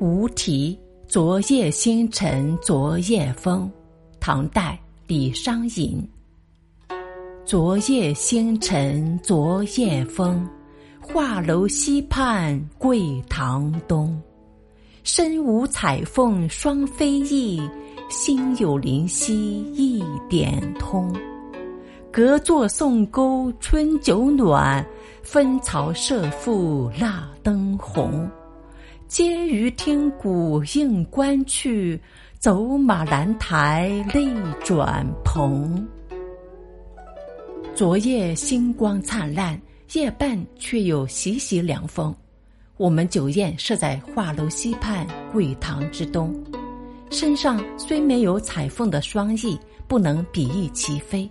无题，昨夜星辰昨夜风，唐代李商隐。昨夜星辰昨夜风，画楼西畔桂堂东。身无彩凤双飞翼，心有灵犀一点通。隔座送钩春酒暖，分曹射覆蜡灯红。嗟余听鼓应官去，走马兰台泪转蓬。昨夜星光灿烂，夜半却有习习凉风。我们酒宴设在画楼西畔桂堂之东，身上虽没有彩凤的双翼，不能比翼齐飞，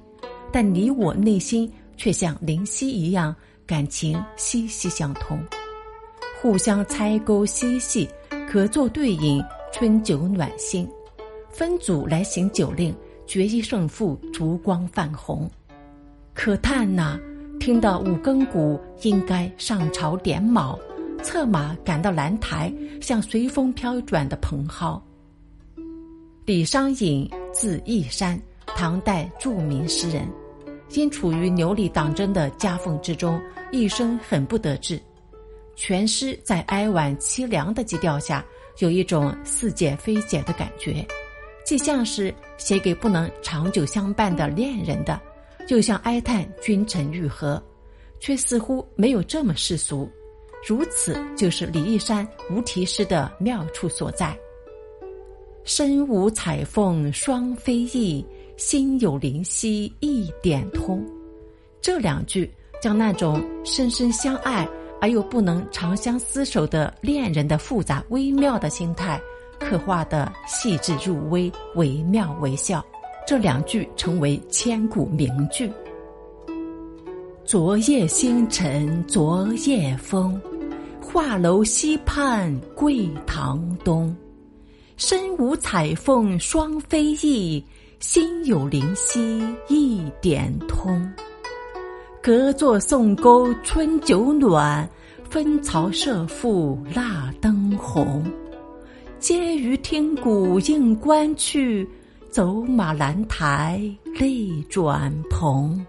但你我内心却像灵犀一样，感情息息相通。互相猜钩嬉戏，可作对饮，春酒暖心。分组来行酒令，决一胜负，烛光泛红。可叹呐，听到五更鼓，应该上朝点卯，策马赶到兰台，像随风飘转的蓬蒿。李商隐，字义山，唐代著名诗人，因处于牛李党争的夹缝之中，一生很不得志。全诗在哀婉凄凉的基调下，有一种似解非解的感觉，既像是写给不能长久相伴的恋人的，又像哀叹君臣愈合，却似乎没有这么世俗。如此就是李义山无题诗的妙处所在。身无彩凤双飞翼，心有灵犀一点通。这两句将那种深深相爱。而又不能长相厮守的恋人的复杂微妙的心态，刻画的细致入微、惟妙惟肖。这两句成为千古名句。昨夜星辰昨夜风，画楼西畔桂堂东。身无彩凤双飞翼，心有灵犀一点通。隔座送钩春酒暖，分曹射覆蜡灯红。嗟余听鼓应官去，走马兰台泪转蓬。